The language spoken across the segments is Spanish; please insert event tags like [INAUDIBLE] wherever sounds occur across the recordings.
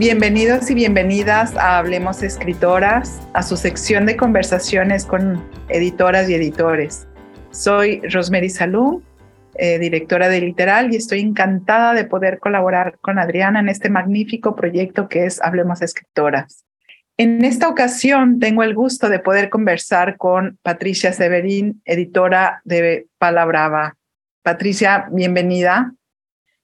Bienvenidos y bienvenidas a Hablemos Escritoras, a su sección de conversaciones con editoras y editores. Soy Rosemary Salum, eh, directora de Literal, y estoy encantada de poder colaborar con Adriana en este magnífico proyecto que es Hablemos Escritoras. En esta ocasión tengo el gusto de poder conversar con Patricia Severín, editora de Palabrava. Patricia, bienvenida.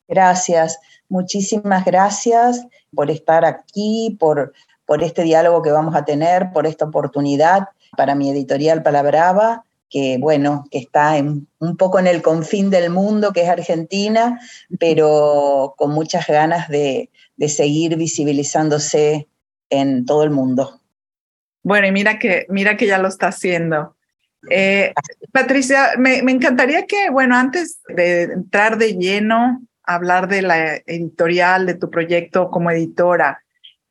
Gracias, muchísimas gracias por estar aquí, por, por este diálogo que vamos a tener, por esta oportunidad para mi editorial Palabrava, que bueno, que está en, un poco en el confín del mundo, que es Argentina, pero con muchas ganas de, seguir visibilizándose en todo el mundo. Bueno, y mira que, mira que ya lo está haciendo. Eh, Patricia, me, me, encantaría que, bueno, antes de entrar de lleno hablar de la editorial, de tu proyecto como editora.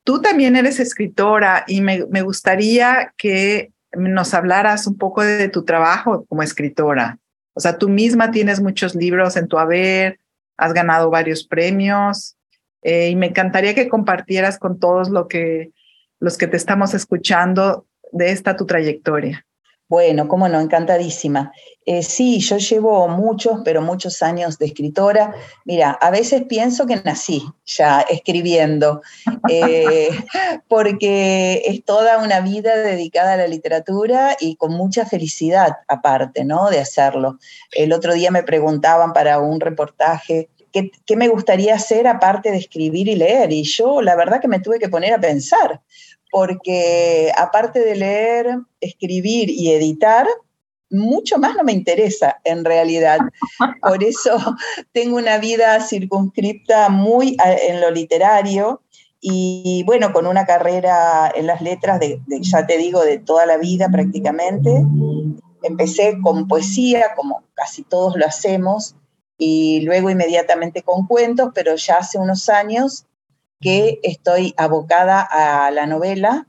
Tú también eres escritora y me, gustaría que nos hablaras un poco de, tu trabajo como escritora. O sea, tú misma tienes muchos libros en tu haber, has ganado varios premios eh, y me encantaría que compartieras con todos lo que, los que te estamos escuchando de esta tu trayectoria. Bueno, cómo no, encantadísima. Eh, sí, yo llevo muchos, pero muchos años de escritora. Mira, a veces pienso que nací ya escribiendo, eh, [LAUGHS] porque es toda una vida dedicada a la literatura y con mucha felicidad aparte, ¿no? De hacerlo. El otro día me preguntaban para un reportaje ¿Qué, ¿qué, me gustaría hacer aparte de escribir y leer? Y yo la verdad que me tuve que poner a pensar, porque aparte de leer, escribir y editar, mucho más no me interesa en realidad. Por eso [LAUGHS] tengo una vida circunscripta muy en lo literario y bueno, con una carrera en las letras de, ya te digo, de toda la vida prácticamente. Empecé con poesía, como casi todos lo hacemos, y luego inmediatamente con cuentos, pero ya hace unos años estoy abocada a la novela.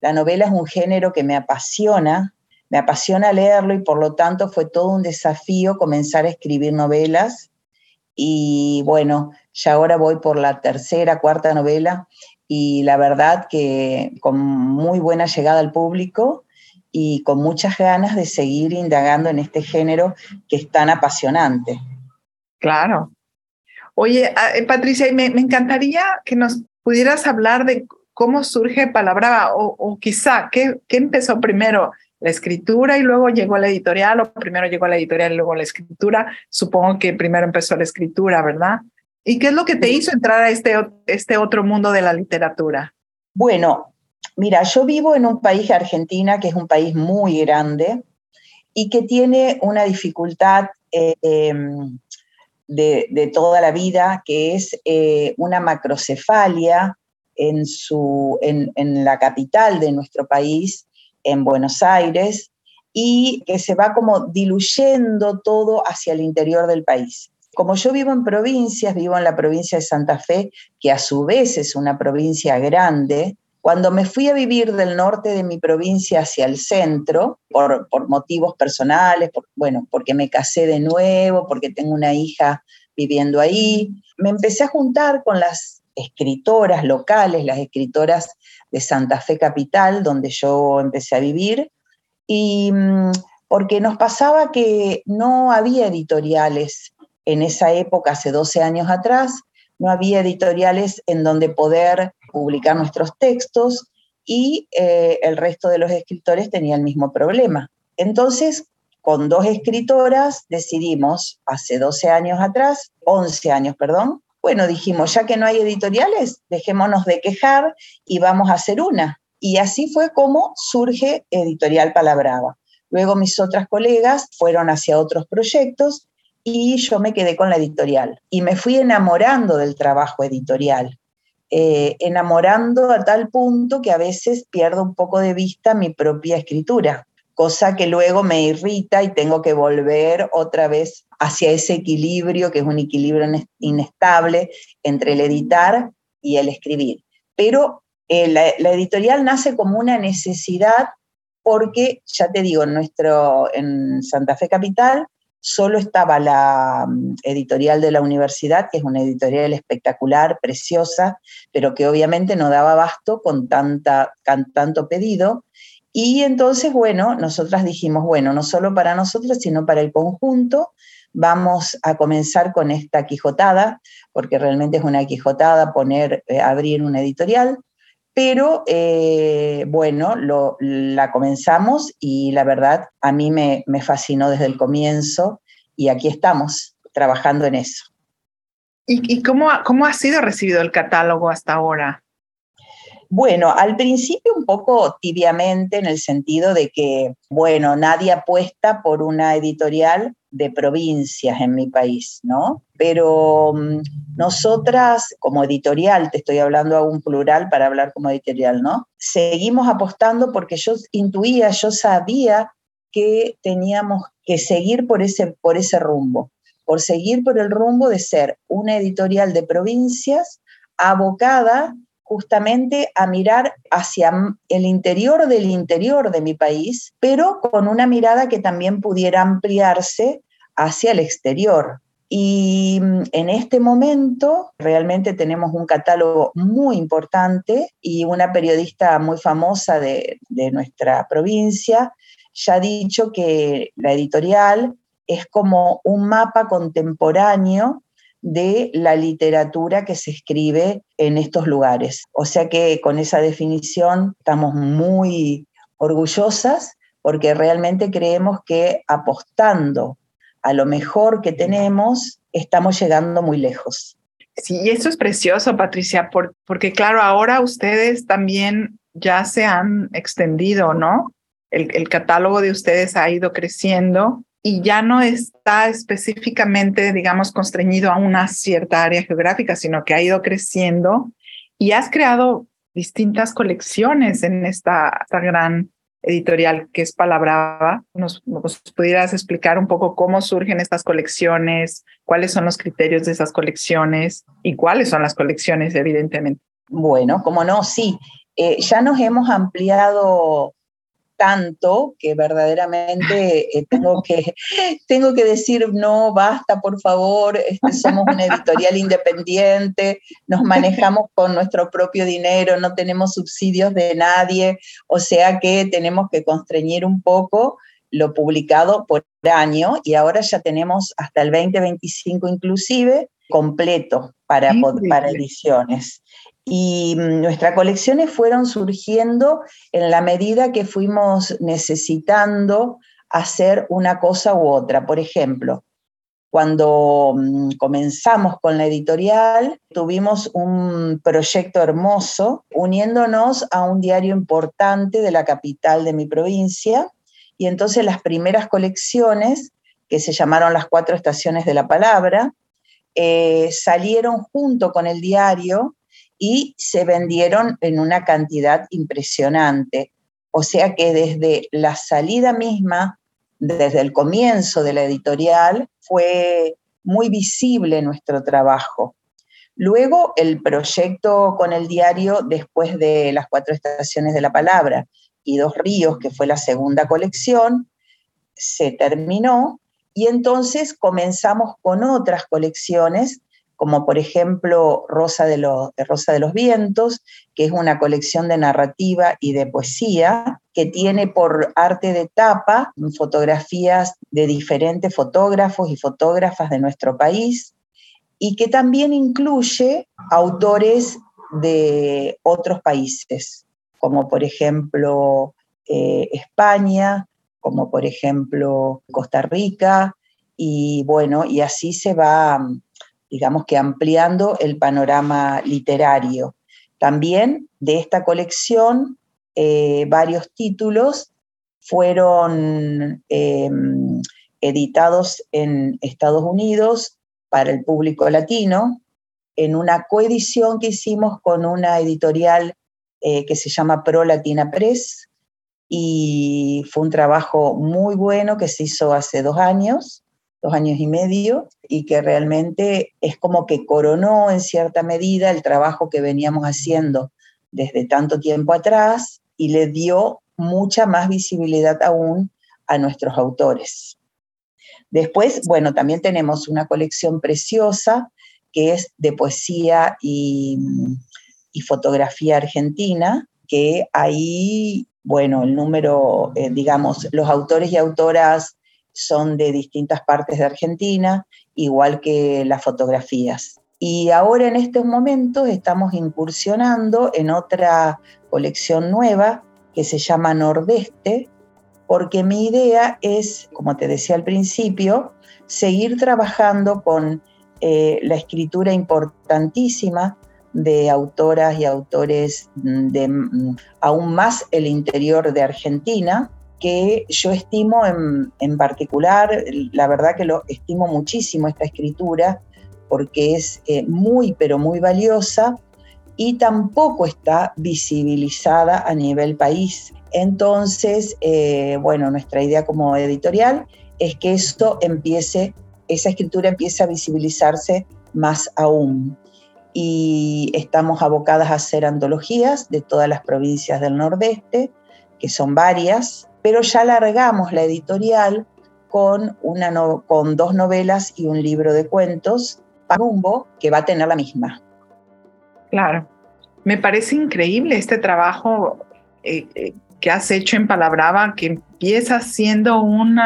La novela es un género que me apasiona, me apasiona leerlo y por lo tanto fue todo un desafío comenzar a escribir novelas. Y bueno, ya ahora voy por la tercera, cuarta novela y la verdad que con muy buena llegada al público y con muchas ganas de seguir indagando en este género que es tan apasionante. Claro, Oye, ah, eh, Patricia, me, encantaría que nos pudieras hablar de cómo surge Palabra o, o quizá, ¿qué, ¿qué, empezó primero? ¿La escritura y luego llegó la editorial o primero llegó la editorial y luego la escritura? Supongo que primero empezó la escritura, ¿verdad? ¿Y qué es lo que te hizo entrar a este, este otro mundo de la literatura? Bueno, mira, yo vivo en un país, Argentina, que es un país muy grande y que tiene una dificultad eh, em, de, toda la vida, que es eh, una macrocefalia en, su, en, la capital de nuestro país, en Buenos Aires, y que se va como diluyendo todo hacia el interior del país. Como yo vivo en provincias, vivo en la provincia de Santa Fe, que a su vez es una provincia grande, cuando me fui a vivir del norte de mi provincia hacia el centro, por, motivos personales, bueno, porque me casé de nuevo, porque tengo una hija viviendo ahí, me empecé a juntar con las escritoras locales, las escritoras de Santa Fe Capital, donde yo empecé a vivir, y mm, porque nos pasaba que no había editoriales en esa época, hace 12 años atrás, no había editoriales en donde poder publicar nuestros textos y eh, el resto de los escritores tenía el mismo problema. Entonces, con dos escritoras decidimos, hace 12 años atrás, 11 años, perdón, bueno, dijimos, ya que no hay editoriales, dejémonos de quejar y vamos a hacer una. Y así fue como surge Editorial Palabrava. Luego mis otras colegas fueron hacia otros proyectos y yo me quedé con la editorial. Y me fui enamorando del trabajo editorial. Eh, enamorando a tal punto que a veces pierdo un poco de vista mi propia escritura, cosa que luego me irrita y tengo que volver otra vez hacia ese equilibrio, que es un equilibrio inestable entre el editar y el escribir. Pero eh, la, editorial nace como una necesidad porque, ya te digo, nuestro, en Santa Fe Capital solo estaba la mm, editorial de la universidad, que es una editorial espectacular, preciosa, pero que obviamente no daba abasto con, tanto pedido. Y entonces, bueno, nosotras dijimos, bueno, no solo para nosotros, sino para el conjunto, vamos a comenzar con esta quijotada, porque realmente es una quijotada poner, eh, abrir una editorial, pero eh, bueno, la comenzamos y la verdad a mí me, fascinó desde el comienzo y aquí estamos trabajando en eso. ¿Y, cómo, cómo ha sido recibido el catálogo hasta ahora? Bueno, al principio un poco tibiamente en el sentido de que, bueno, nadie apuesta por una editorial de provincias en mi país, ¿no? Pero mm, nosotras, como editorial, te estoy hablando a un plural para hablar como editorial, ¿no? Seguimos apostando porque yo intuía, yo sabía que teníamos que seguir por ese, por ese rumbo, por seguir por el rumbo de ser una editorial de provincias abocada justamente a mirar hacia el interior del interior de mi país, pero con una mirada que también pudiera ampliarse hacia el exterior. Y mm, en este momento realmente tenemos un catálogo muy importante y una periodista muy famosa de, de nuestra provincia ya ha dicho que la editorial es como un mapa contemporáneo de la literatura que se escribe en estos lugares. O sea que con esa definición estamos muy orgullosas porque realmente creemos que apostando a lo mejor que tenemos, estamos llegando muy lejos. Sí, y eso es precioso, Patricia, porque claro, ahora ustedes también ya se han extendido, ¿no? el catálogo de ustedes ha ido creciendo y ya no está específicamente, digamos, constreñido a una cierta área geográfica, sino que ha ido creciendo y has creado distintas colecciones en esta, gran editorial que es Palabrava. ¿Nos, ¿Nos, pudieras explicar un poco cómo surgen estas colecciones, cuáles son los criterios de esas colecciones y cuáles son las colecciones, evidentemente? Bueno, como no, sí. Eh, ya nos hemos ampliado tanto que verdaderamente eh, tengo, [LAUGHS] que, tengo que decir, no, basta, por favor, este, somos una editorial independiente, nos manejamos con nuestro propio dinero, no tenemos subsidios de nadie, o sea que tenemos que constreñir un poco lo publicado por año y ahora ya tenemos hasta el 2025 inclusive completo para, para ediciones. Y mm, nuestras colecciones fueron surgiendo en la medida que fuimos necesitando hacer una cosa u otra. Por ejemplo, cuando mm, comenzamos con la editorial, tuvimos un proyecto hermoso uniéndonos a un diario importante de la capital de mi provincia. Y entonces las primeras colecciones, que se llamaron las cuatro estaciones de la palabra, eh, salieron junto con el diario y se vendieron en una cantidad impresionante. O sea que desde la salida misma, desde el comienzo de la editorial, fue muy visible nuestro trabajo. Luego el proyecto con el diario, después de las cuatro estaciones de la palabra y dos ríos, que fue la segunda colección, se terminó y entonces comenzamos con otras colecciones como por ejemplo Rosa de, los, Rosa de los Vientos, que es una colección de narrativa y de poesía, que tiene por arte de tapa fotografías de diferentes fotógrafos y fotógrafas de nuestro país, y que también incluye autores de otros países, como por ejemplo eh, España, como por ejemplo Costa Rica, y bueno, y así se va digamos que ampliando el panorama literario. También de esta colección, eh, varios títulos fueron em, editados en Estados Unidos para el público latino, en una coedición que hicimos con una editorial eh, que se llama Pro Latina Press, y fue un trabajo muy bueno que se hizo hace dos años dos años y medio, y que realmente es como que coronó en cierta medida el trabajo que veníamos haciendo desde tanto tiempo atrás y le dio mucha más visibilidad aún a nuestros autores. Después, bueno, también tenemos una colección preciosa que es de poesía y, fotografía argentina, que ahí, bueno, el número, eh, digamos, los autores y autoras son de distintas partes de Argentina, igual que las fotografías. Y ahora en estos momentos estamos incursionando en otra colección nueva que se llama Nordeste, porque mi idea es, como te decía al principio, seguir trabajando con eh, la escritura importantísima de autoras y autores de mm, aún más el interior de Argentina, que yo estimo en, particular, la verdad que lo estimo muchísimo esta escritura, porque es eh, muy, pero muy valiosa y tampoco está visibilizada a nivel país. Entonces, eh, bueno, nuestra idea como editorial es que esto empiece, esa escritura empiece a visibilizarse más aún. Y estamos abocadas a hacer antologías de todas las provincias del Nordeste, que son varias, pero ya largamos la editorial con, una con dos novelas y un libro de cuentos, Parumbo, que va a tener la misma. Claro. Me parece increíble este trabajo eh, eh, que has hecho en Palabrava, que empieza siendo un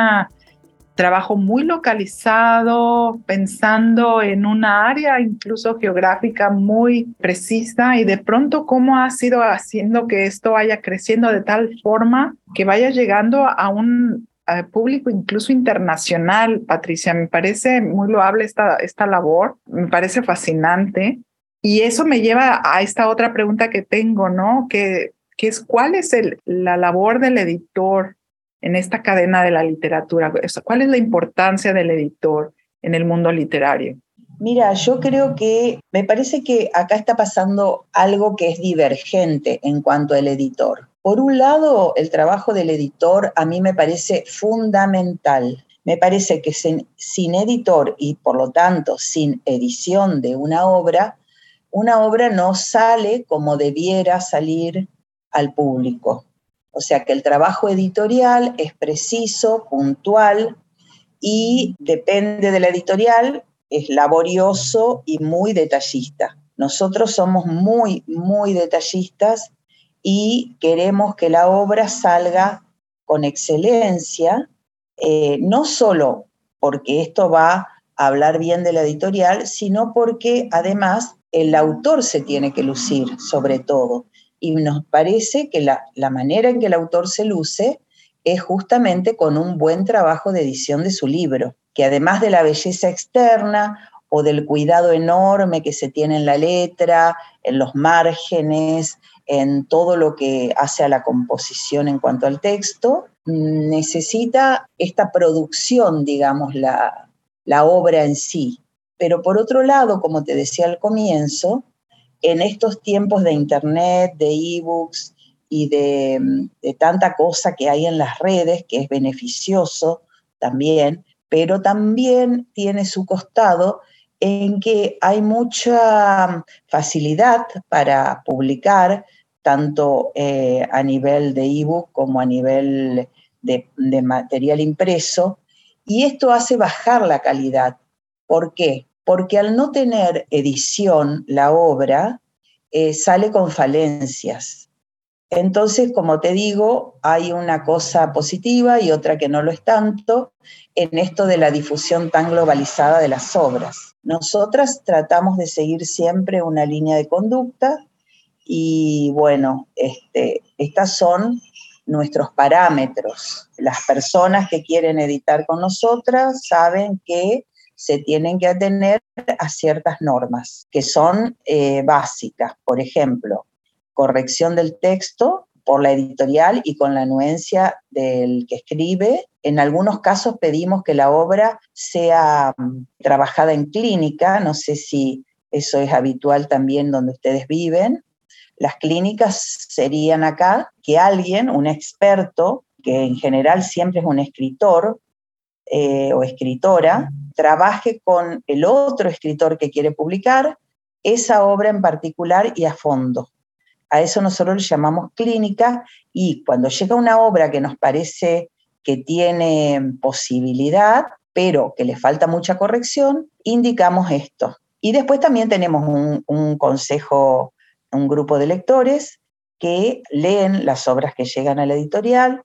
trabajo muy localizado, pensando en una área incluso geográfica muy precisa y de pronto cómo ha sido haciendo que esto vaya creciendo de tal forma que vaya llegando a un público incluso internacional, Patricia. Me parece muy loable esta, esta labor, me parece fascinante. Y eso me lleva a esta otra pregunta que tengo, ¿no? Que que es cuál es la labor del editor en esta cadena de la literatura, cuál es la importancia del editor en el mundo literario. Mira, yo creo que me parece que acá está pasando algo que es divergente en cuanto al editor. Por un lado, el trabajo del editor a mí me parece fundamental. Me parece que sin, sin editor y por lo tanto sin edición de una obra, una obra no sale como debiera salir al público. O sea que el trabajo editorial es preciso, puntual y depende de la editorial, es laborioso y muy detallista. Nosotros somos muy, muy detallistas y queremos que la obra salga con excelencia, eh, no solo porque esto va a hablar bien de la editorial, sino porque además el autor se tiene que lucir sobre todo y nos parece que la, manera en que el autor se luce es justamente con un buen trabajo de edición de su libro, que además de la belleza externa o del cuidado enorme que se tiene en la letra, en los márgenes, en todo lo que hace a la composición en cuanto al texto, necesita esta producción, digamos, la, la obra en sí. Pero por otro lado, como te decía al comienzo, en estos tiempos de internet, de ebooks y de, tanta cosa que hay en las redes, que es beneficioso también, pero también tiene su costado en que hay mucha facilidad para publicar, tanto eh, a nivel de ebook como a nivel de, de material impreso, y esto hace bajar la calidad. ¿Por qué? Porque al no tener edición la obra, eh, sale con falencias. Entonces, como te digo, hay una cosa positiva y otra que no lo es tanto en esto de la difusión tan globalizada de las obras. Nosotras tratamos de seguir siempre una línea de conducta y bueno, este, estas son nuestros parámetros. Las personas que quieren editar con nosotras saben que se tienen que atener a ciertas normas que son eh, básicas. Por ejemplo, corrección del texto por la editorial y con la anuencia del que escribe. En algunos casos pedimos que la obra sea mm, trabajada en clínica, no sé si eso es habitual también donde ustedes viven. Las clínicas serían acá que alguien, un experto, que en general siempre es un escritor eh, o escritora, trabaje con el otro escritor que quiere publicar esa obra en particular y a fondo. A eso nosotros le llamamos clínica y cuando llega una obra que nos parece que tiene posibilidad, pero que le falta mucha corrección, indicamos esto. Y después también tenemos un, consejo, un grupo de lectores que leen las obras que llegan a la editorial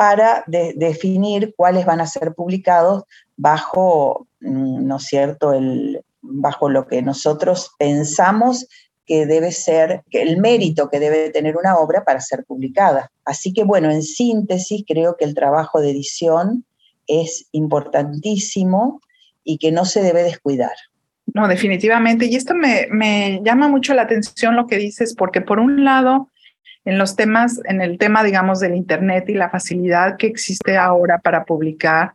para definir cuáles van a ser publicados bajo, mm, ¿no es cierto?, el, bajo lo que nosotros pensamos que debe ser, el mérito que debe tener una obra para ser publicada. Así que bueno, en síntesis, creo que el trabajo de edición es importantísimo y que no se debe descuidar. No, definitivamente. Y esto me, me llama mucho la atención lo que dices, porque por un lado, en los temas, en el tema, digamos, del Internet y la facilidad que existe ahora para publicar,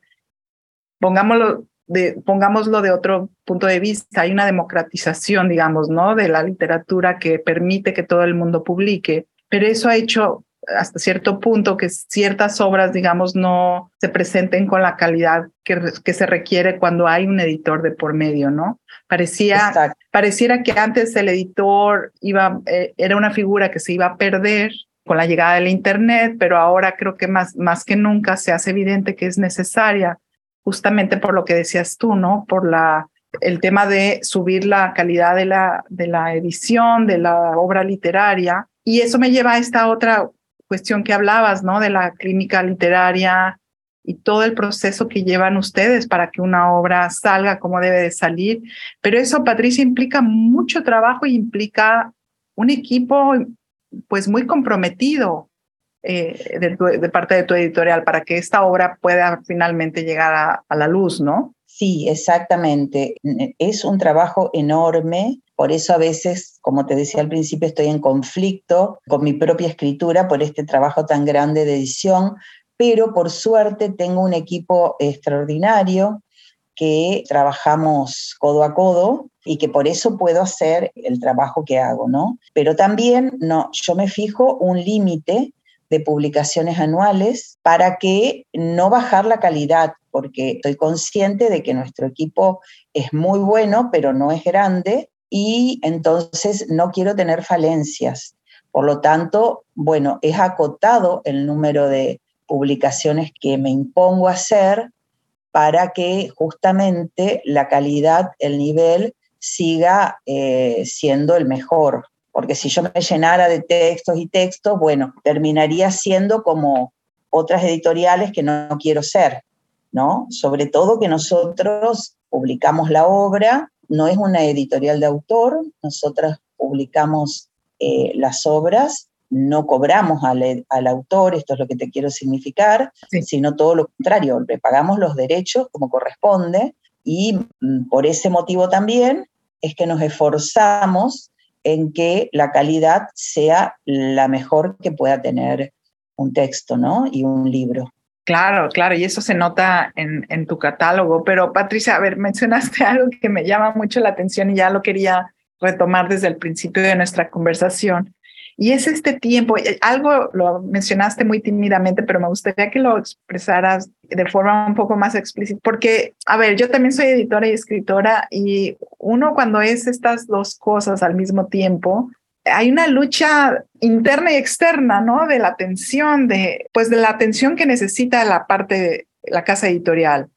pongámoslo de, pongámoslo de otro punto de vista, hay una democratización, digamos, ¿no? De la literatura que permite que todo el mundo publique, pero eso ha hecho hasta cierto punto que ciertas obras, digamos, no se presenten con la calidad que, que se requiere cuando hay un editor de por medio, ¿no? Parecía, pareciera que antes el editor iba, eh, era una figura que se iba a perder con la llegada del Internet, pero ahora creo que más, más que nunca se hace evidente que es necesaria justamente por lo que decías tú, ¿no? Por la, el tema de subir la calidad de la, de la edición, de la obra literaria. Y eso me lleva a esta otra cuestión que hablabas, ¿no? De la clínica literaria y todo el proceso que llevan ustedes para que una obra salga como debe de salir. Pero eso, Patricia, implica mucho trabajo y implica un equipo pues muy comprometido. Eh, de, parte de tu editorial para que esta obra pueda finalmente llegar a, la luz, ¿no? Sí, exactamente. Es un trabajo enorme. Por eso a veces, como te decía al principio, estoy en conflicto con mi propia escritura por este trabajo tan grande de edición, pero por suerte tengo un equipo extraordinario que trabajamos codo a codo y que por eso puedo hacer el trabajo que hago, ¿no? Pero también no, yo me fijo un límite de publicaciones anuales para que no bajar la calidad, porque estoy consciente de que nuestro equipo es muy bueno, pero no es grande y entonces no quiero tener falencias. Por lo tanto, bueno, es acotado el número de publicaciones que me impongo hacer para que justamente la calidad, el nivel siga eh, siendo el mejor porque si yo me llenara de textos y textos, bueno, terminaría siendo como otras editoriales que no, quiero ser, ¿no? Sobre todo que nosotros publicamos la obra, no es una editorial de autor, nosotras publicamos eh, las obras, no cobramos al, al, autor, esto es lo que te quiero significar, sino todo lo contrario, le pagamos los derechos como corresponde y mm, por ese motivo también es que nos esforzamos en que la calidad sea la mejor que pueda tener un texto, ¿no? Y un libro. Claro, claro, y eso se nota en, en, tu catálogo. Pero Patricia, a ver, mencionaste [LAUGHS] algo que me llama mucho la atención y ya lo quería retomar desde el principio de nuestra conversación. Y es este tiempo, eh, algo lo mencionaste muy tímidamente, pero me gustaría que lo expresaras de forma un poco más explícita, porque, a ver, yo también soy editora y escritora y uno cuando es estas dos cosas al mismo tiempo, hay una lucha interna y externa, ¿no? De la atención, de, pues de la atención que necesita la parte, de la casa editorial.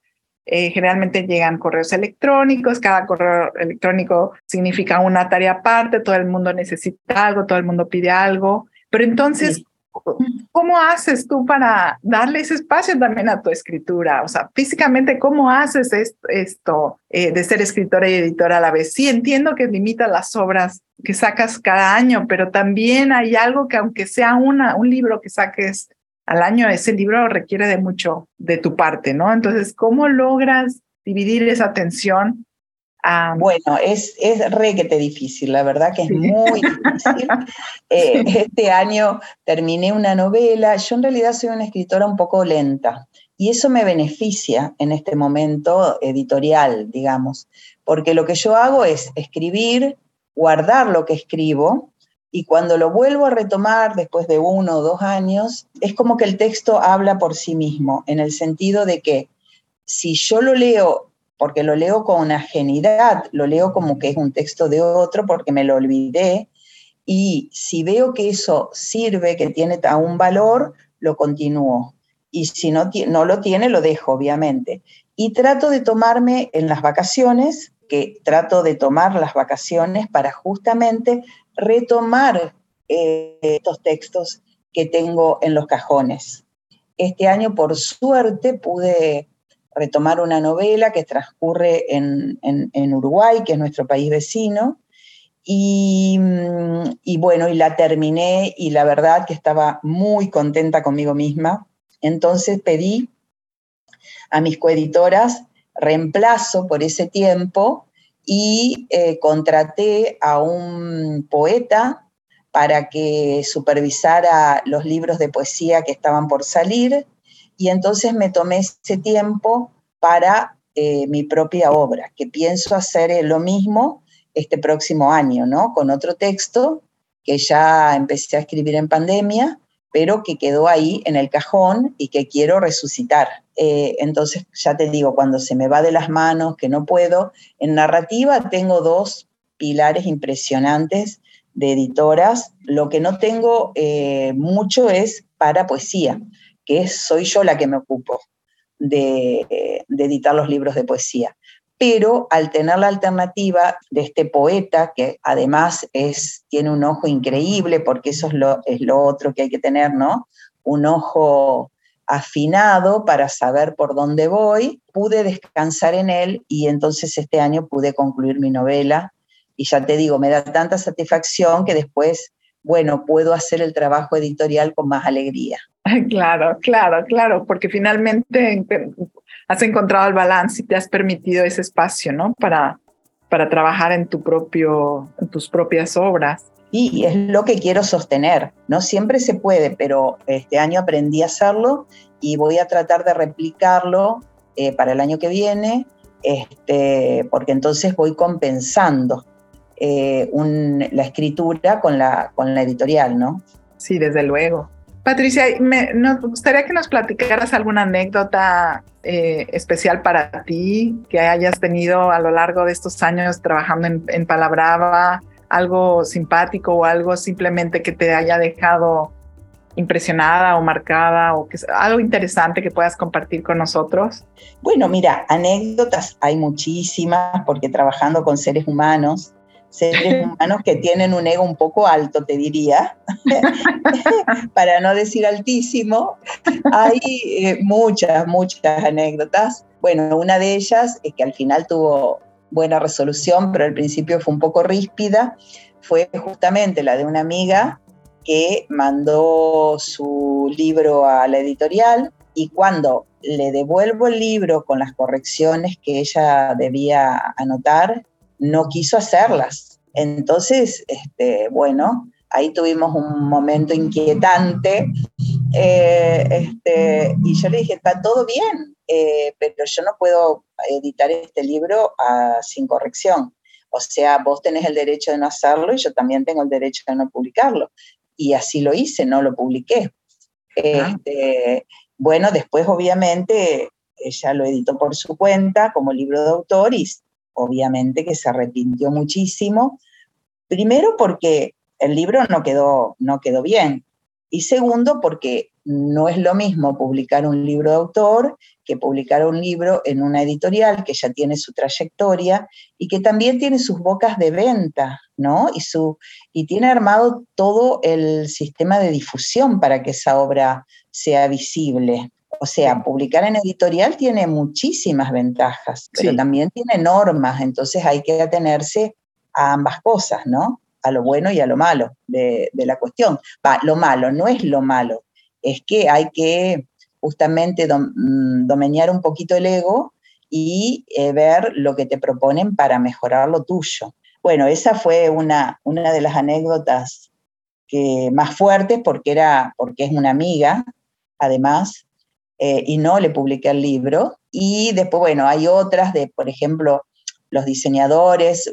Eh, generalmente llegan correos electrónicos, cada correo electrónico significa una tarea aparte, todo el mundo necesita algo, todo el mundo pide algo, pero entonces, [LAUGHS] ¿cómo haces tú para darle ese espacio también a tu escritura? O sea, físicamente, ¿cómo haces esto, eh, de ser escritora y editora a la vez? Sí, entiendo que limita las obras que sacas cada año, pero también hay algo que aunque sea un libro que saques al año, ese libro requiere de mucho de tu parte, ¿no? Entonces, ¿cómo logras dividir esa atención? Bueno, es, es re que te difícil, la verdad que es muy difícil. [LAUGHS] Eh, este año terminé una novela, yo en realidad soy una escritora un poco lenta y eso me beneficia en este momento editorial, digamos, porque lo que yo hago es escribir, guardar lo que escribo y cuando lo vuelvo a retomar después de uno o dos años, es como que el texto habla por sí mismo, en el sentido de que si yo lo leo, porque lo leo con ajenidad, lo leo como que es un texto de otro porque me lo olvidé, y si veo que eso sirve, que tiene un valor, lo continúo. y si no, no lo tiene, lo dejo, obviamente. Y trato de tomarme en las vacaciones, que trato de tomar las vacaciones para justamente retomar eh, estos textos que tengo en los cajones. Este año, por suerte, pude retomar una novela que transcurre en, Uruguay, que es nuestro país vecino, y, y, bueno, y la terminé y la verdad que estaba muy contenta conmigo misma. Entonces pedí a mis coeditoras reemplazo por ese tiempo y eh, contraté a un poeta para que supervisara los libros de poesía que estaban por salir y entonces me tomé ese tiempo para eh, mi propia obra, que pienso hacer eh, lo mismo este próximo año, ¿no? Con otro texto que ya empecé a escribir en pandemia pero que quedó ahí en el cajón y que quiero resucitar. Eh, entonces, ya te digo, cuando se me va de las manos, que no puedo, en narrativa tengo dos pilares impresionantes de editoras. Lo que no tengo mucho es para poesía, que soy yo la que me ocupo de editar los libros de poesía pero al tener la alternativa de este poeta, que además es, tiene un ojo increíble, porque eso es lo, es lo otro que hay que tener, ¿no? Un ojo afinado para saber por dónde voy, pude descansar en él y entonces este año pude concluir mi novela y ya te digo, me da tanta satisfacción que después, bueno, puedo hacer el trabajo editorial con más alegría. [LAUGHS] Claro, claro, claro, porque finalmente has encontrado el balance y te has permitido ese espacio, ¿no? Para, para trabajar en, tu propio, en tus propias obras. Y es lo que quiero sostener. No siempre se puede, pero este año aprendí a hacerlo y voy a tratar de replicarlo eh, para el año que viene, este, porque entonces voy compensando eh, la escritura con la, con la editorial, ¿no? Sí, desde luego. Patricia, nos gustaría que nos platicaras alguna anécdota eh, especial para ti que hayas tenido a lo largo de estos años trabajando en, en Palabrava, algo simpático o algo simplemente que te haya dejado impresionada o marcada o que, algo interesante que puedas compartir con nosotros? Bueno, mira, anécdotas hay muchísimas porque trabajando con seres humanos seres [LAUGHS] humanos que tienen un ego un poco alto, te diría, [LAUGHS] [LAUGHS] para no decir altísimo. Hay eh, muchas, muchas anécdotas. Bueno, una de ellas es que al final tuvo buena resolución, pero al principio fue un poco ríspida, fue justamente la de una amiga que mandó su libro a la editorial y cuando le devuelvo el libro con las correcciones que ella debía anotar, no quiso hacerlas. Entonces, este, bueno, ahí tuvimos un momento inquietante eh, este, y yo le dije, está todo bien, eh, pero yo no puedo editar este libro ah, sin corrección. O sea, vos tenés el derecho de no hacerlo y yo también tengo el derecho de no publicarlo. Y así lo hice, no lo publiqué. Este, bueno, después obviamente ella lo editó por su cuenta como libro de autor y obviamente que se arrepintió muchísimo, primero porque el libro no quedó, no quedó bien y segundo porque no es lo mismo publicar un libro de autor que publicar un libro en una editorial que ya tiene su trayectoria y que también tiene sus bocas de venta, ¿no? Y, su, y tiene armado todo el sistema de difusión para que esa obra sea visible. O sea, publicar en editorial tiene muchísimas ventajas, pero también tiene normas, entonces hay que atenerse a ambas cosas, ¿no? A lo bueno y a lo malo de, la cuestión. Va, lo malo no es lo malo, es que hay que justamente mm, domeñar un poquito el ego y eh, ver lo que te proponen para mejorar lo tuyo. Bueno, esa fue una, una de las anécdotas que, más fuertes porque, era, porque es una amiga, además, eh, y no le publiqué el libro. Y después, bueno, hay otras de, por ejemplo, los diseñadores,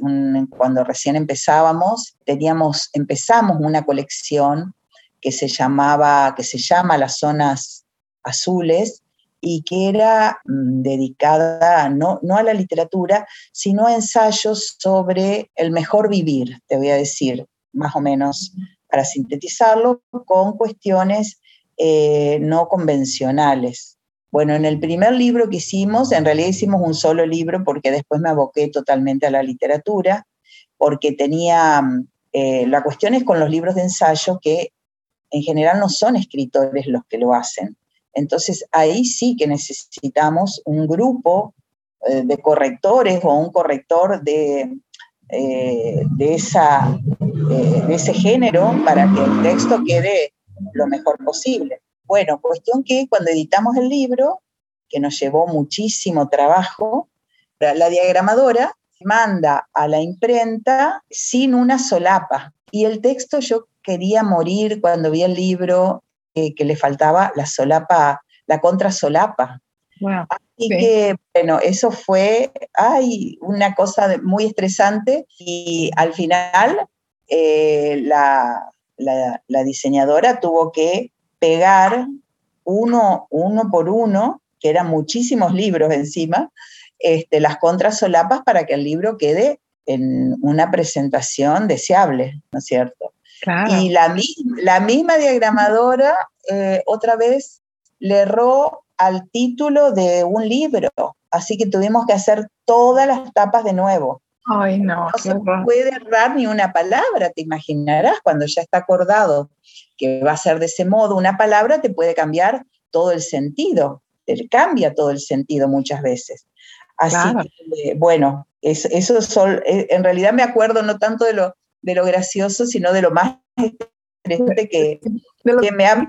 cuando recién empezábamos, teníamos, empezamos una colección que se llamaba, que se llama Las Zonas Azules, y que era mm, dedicada no, no a la literatura, sino a ensayos sobre el mejor vivir, te voy a decir, más o menos, para sintetizarlo, con cuestiones eh, no convencionales. Bueno, en el primer libro que hicimos, en realidad hicimos un solo libro porque después me aboqué totalmente a la literatura, porque tenía, eh, la cuestión es con los libros de ensayo que en general no son escritores los que lo hacen. Entonces ahí sí que necesitamos un grupo eh, de correctores o un corrector de, de, esa, de ese género para que el texto quede lo mejor posible. Bueno, cuestión que cuando editamos el libro, que nos llevó muchísimo trabajo, la diagramadora manda a la imprenta sin una solapa. Y el texto yo quería morir cuando vi el libro eh, que le faltaba la solapa, la contrasolapa. Wow, Así que, bueno, eso fue ay, una cosa muy estresante y al final eh, la, la, diseñadora tuvo que pegar uno, uno por uno, que eran muchísimos libros encima, este, las contrasolapas para que el libro quede en una presentación deseable, ¿no es cierto? Y la, la, misma diagramadora eh, otra vez le erró al título de un libro, así que tuvimos que hacer todas las tapas de nuevo. Ay, no. No se puede errar ni una palabra, te imaginarás, cuando ya está acordado que va a ser de ese modo, una palabra te puede cambiar todo el sentido, te cambia todo el sentido muchas veces. Así que, bueno, eso, eso eh, en realidad me acuerdo no tanto de lo, de lo gracioso, sino de lo más interesante que, que me ha...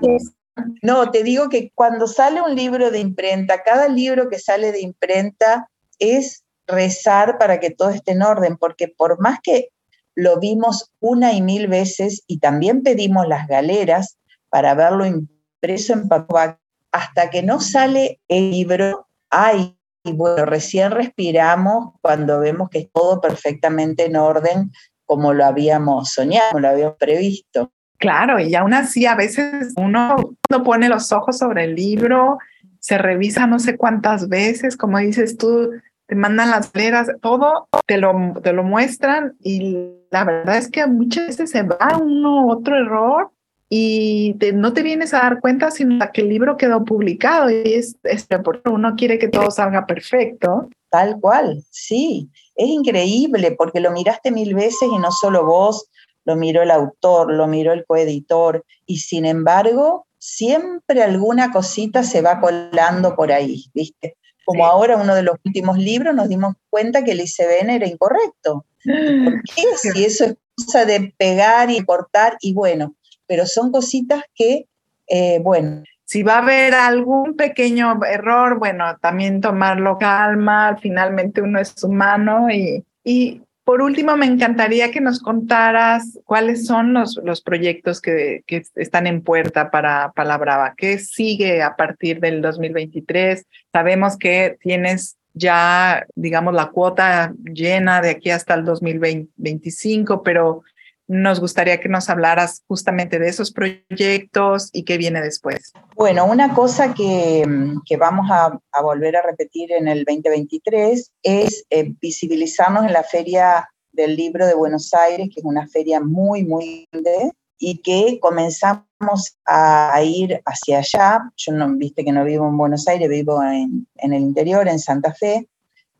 No, te digo que cuando sale un libro de imprenta, cada libro que sale de imprenta es rezar para que todo esté en orden, porque por más que lo vimos una y mil veces y también pedimos las galeras para verlo impreso en papel, hasta que no sale el libro, ay, y bueno, recién respiramos cuando vemos que es todo perfectamente en orden como lo habíamos soñado, como lo habíamos previsto. Claro, y aún así a veces uno, uno pone los ojos sobre el libro, se revisa no sé cuántas veces, como dices tú, te mandan las leras, todo te lo, te lo muestran y la verdad es que muchas veces se va uno otro error y no te vienes a dar cuenta sino que el libro quedó publicado y es, es porque uno quiere que todo salga perfecto. Tal cual, sí, es increíble porque lo miraste mil veces y no solo vos, lo miró el autor, lo miró el coeditor y sin embargo siempre alguna cosita se va colando por ahí, ¿viste? Como ahora uno de los últimos libros nos dimos cuenta que el ICBN era incorrecto. ¿Por [GASPS] qué? Si eso es cosa de pegar y cortar y bueno, pero son cositas que, eh, bueno. Si va a haber algún pequeño error, bueno, también tomarlo calma, finalmente uno es humano y, y por último, me encantaría que nos contaras cuáles son los, los proyectos que, que, están en puerta para Palabrava. ¿Qué sigue a partir del 2023? Sabemos que tienes ya, digamos, la cuota llena de aquí hasta el 2025, pero nos gustaría que nos hablaras justamente de esos proyectos y qué viene después. Bueno, una cosa que, que vamos a, a, volver a repetir en el 2023 es eh, visibilizarnos en la Feria del Libro de Buenos Aires, que es una feria muy, muy grande y que comenzamos a ir hacia allá. Yo no, viste que no vivo en Buenos Aires, vivo en, en el interior, en Santa Fe,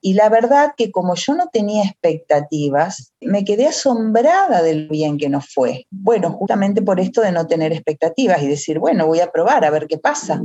y la verdad que como yo no tenía expectativas, me quedé asombrada del bien que nos fue. Bueno, justamente por esto de no tener expectativas y decir, bueno, voy a probar a ver qué pasa.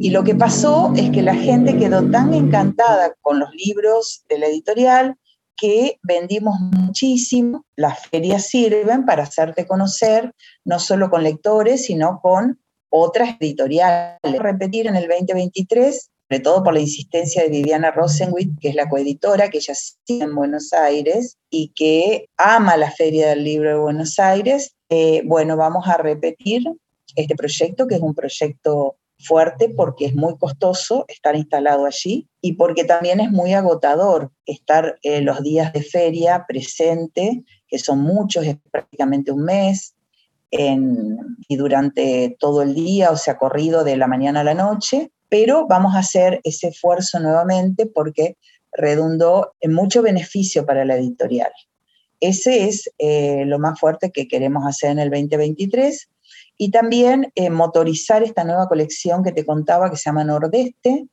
Y lo que pasó es que la gente quedó tan encantada con los libros de la editorial que vendimos muchísimo. Las ferias sirven para hacerte conocer, no solo con lectores, sino con otras editoriales. Repetir en el 2023 sobre todo por la insistencia de Viviana Rosenwitz, que es la coeditora, que ella sigue en Buenos Aires y que ama la Feria del Libro de Buenos Aires. Eh, bueno, vamos a repetir este proyecto, que es un proyecto fuerte porque es muy costoso estar instalado allí y porque también es muy agotador estar eh, los días de feria presente, que son muchos, es prácticamente un mes, y durante todo el día, o sea, corrido de la mañana a la noche, pero vamos a hacer ese esfuerzo nuevamente porque redundó en mucho beneficio para la editorial. Ese es eh, lo más fuerte que queremos hacer en el 2023 y también eh, motorizar esta nueva colección que te contaba que se llama Nordeste,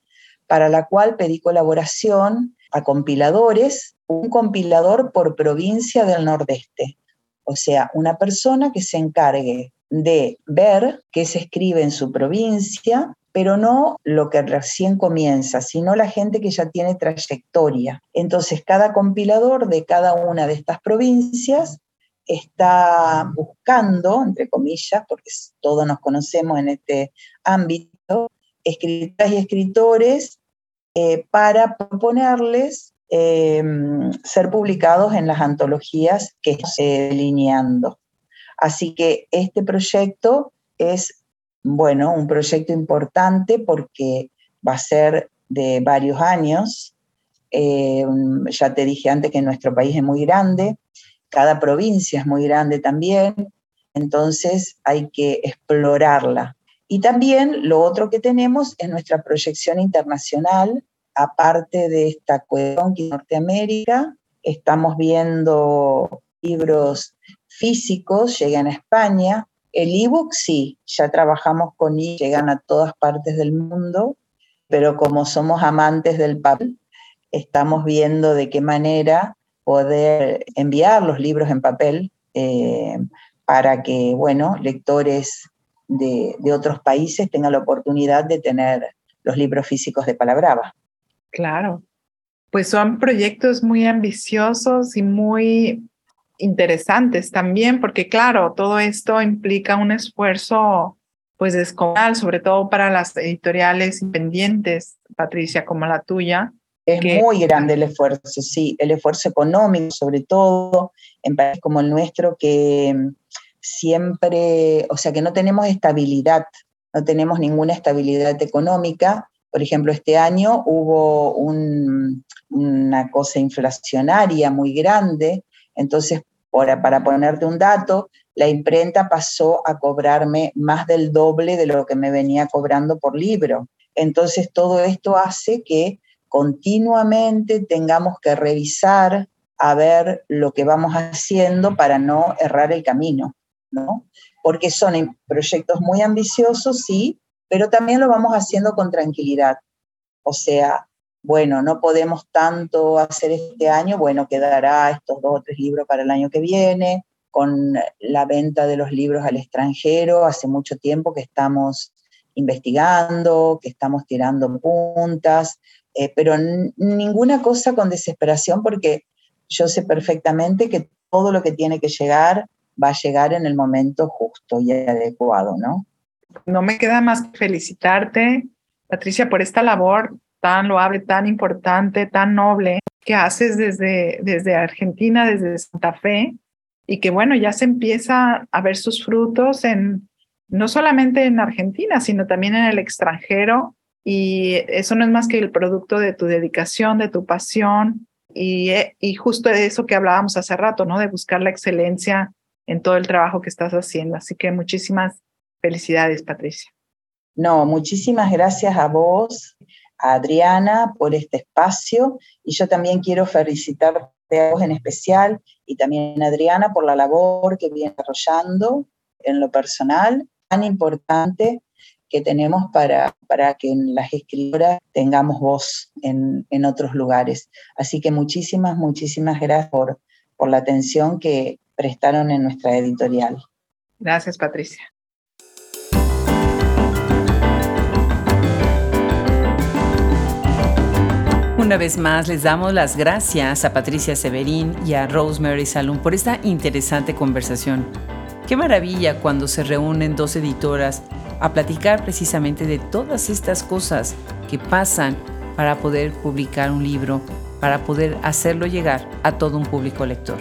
para la cual pedí colaboración a compiladores, un compilador por provincia del Nordeste. O sea, una persona que se encargue de ver qué se escribe en su provincia, pero no lo que recién comienza, sino la gente que ya tiene trayectoria. Entonces, cada compilador de cada una de estas provincias está buscando, entre comillas, porque todos nos conocemos en este ámbito, escritoras y escritores eh, para proponerles em, ser publicados en las antologías que estoy delineando. Así que este proyecto es, bueno, un proyecto importante porque va a ser de varios años. Em, ya te dije antes que nuestro país es muy grande, cada provincia es muy grande también, entonces hay que explorarla. Y también lo otro que tenemos es nuestra proyección internacional, aparte de esta cuestión que Norteamérica, estamos viendo libros físicos, llegan a España. El ebook sí, ya trabajamos con y llegan a todas partes del mundo, pero como somos amantes del papel, estamos viendo de qué manera poder enviar los libros en papel eh, para que, bueno, lectores de, otros países tengan la oportunidad de tener los libros físicos de Palabrava. Claro, pues son proyectos muy ambiciosos y muy interesantes también, porque claro, todo esto implica un esfuerzo pues descomunal, sobre todo para las editoriales independientes, Patricia, como la tuya, es muy grande el esfuerzo, sí, el esfuerzo económico, sobre todo en países como el nuestro, que mm, siempre, o sea, que no tenemos estabilidad, no tenemos ninguna estabilidad económica. Por ejemplo, este año hubo una cosa inflacionaria muy grande, entonces, para, para ponerte un dato, la imprenta pasó a cobrarme más del doble de lo que me venía cobrando por libro. Entonces, todo esto hace que continuamente tengamos que revisar a ver lo que vamos haciendo para no errar el camino, ¿no? Porque son proyectos muy ambiciosos, sí, pero también lo vamos haciendo con tranquilidad. O sea, bueno, no podemos tanto hacer este año, bueno, quedará estos dos o tres libros para el año que viene, con la venta de los libros al extranjero, hace mucho tiempo que estamos investigando, que estamos tirando puntas, eh, pero ninguna cosa con desesperación porque yo sé perfectamente que todo lo que tiene que llegar va a llegar en el momento justo y adecuado, ¿no? No me queda más que felicitarte, Patricia, por esta labor tan loable, tan importante, tan noble que haces desde, desde Argentina, desde Santa Fe, y que bueno, ya se empieza a ver sus frutos en no solamente en Argentina, sino también en el extranjero y eso no es más que el producto de tu dedicación, de tu pasión y, eh, y justo de eso que hablábamos hace rato, ¿no? De buscar la excelencia en todo el trabajo que estás haciendo. Así que muchísimas felicidades, Patricia. No, muchísimas gracias a vos, Adriana, por este espacio y yo también quiero felicitarte a vos en especial y también a Adriana por la labor que viene desarrollando en lo personal, tan importante que tenemos para, para que las escritoras tengamos voz en, en, otros lugares. Así que muchísimas, muchísimas gracias por, por la atención que prestaron en nuestra editorial. Gracias, Patricia. Una vez más les damos las gracias a Patricia Severín y a Rosemary Salum por esta interesante conversación. Qué maravilla cuando se reúnen dos editoras a platicar precisamente de todas estas cosas que pasan para poder publicar un libro, para poder hacerlo llegar a todo un público lector.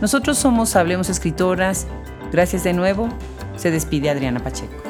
Nosotros somos Hablemos Escritoras. Gracias de nuevo. Se despide Adriana Pacheco.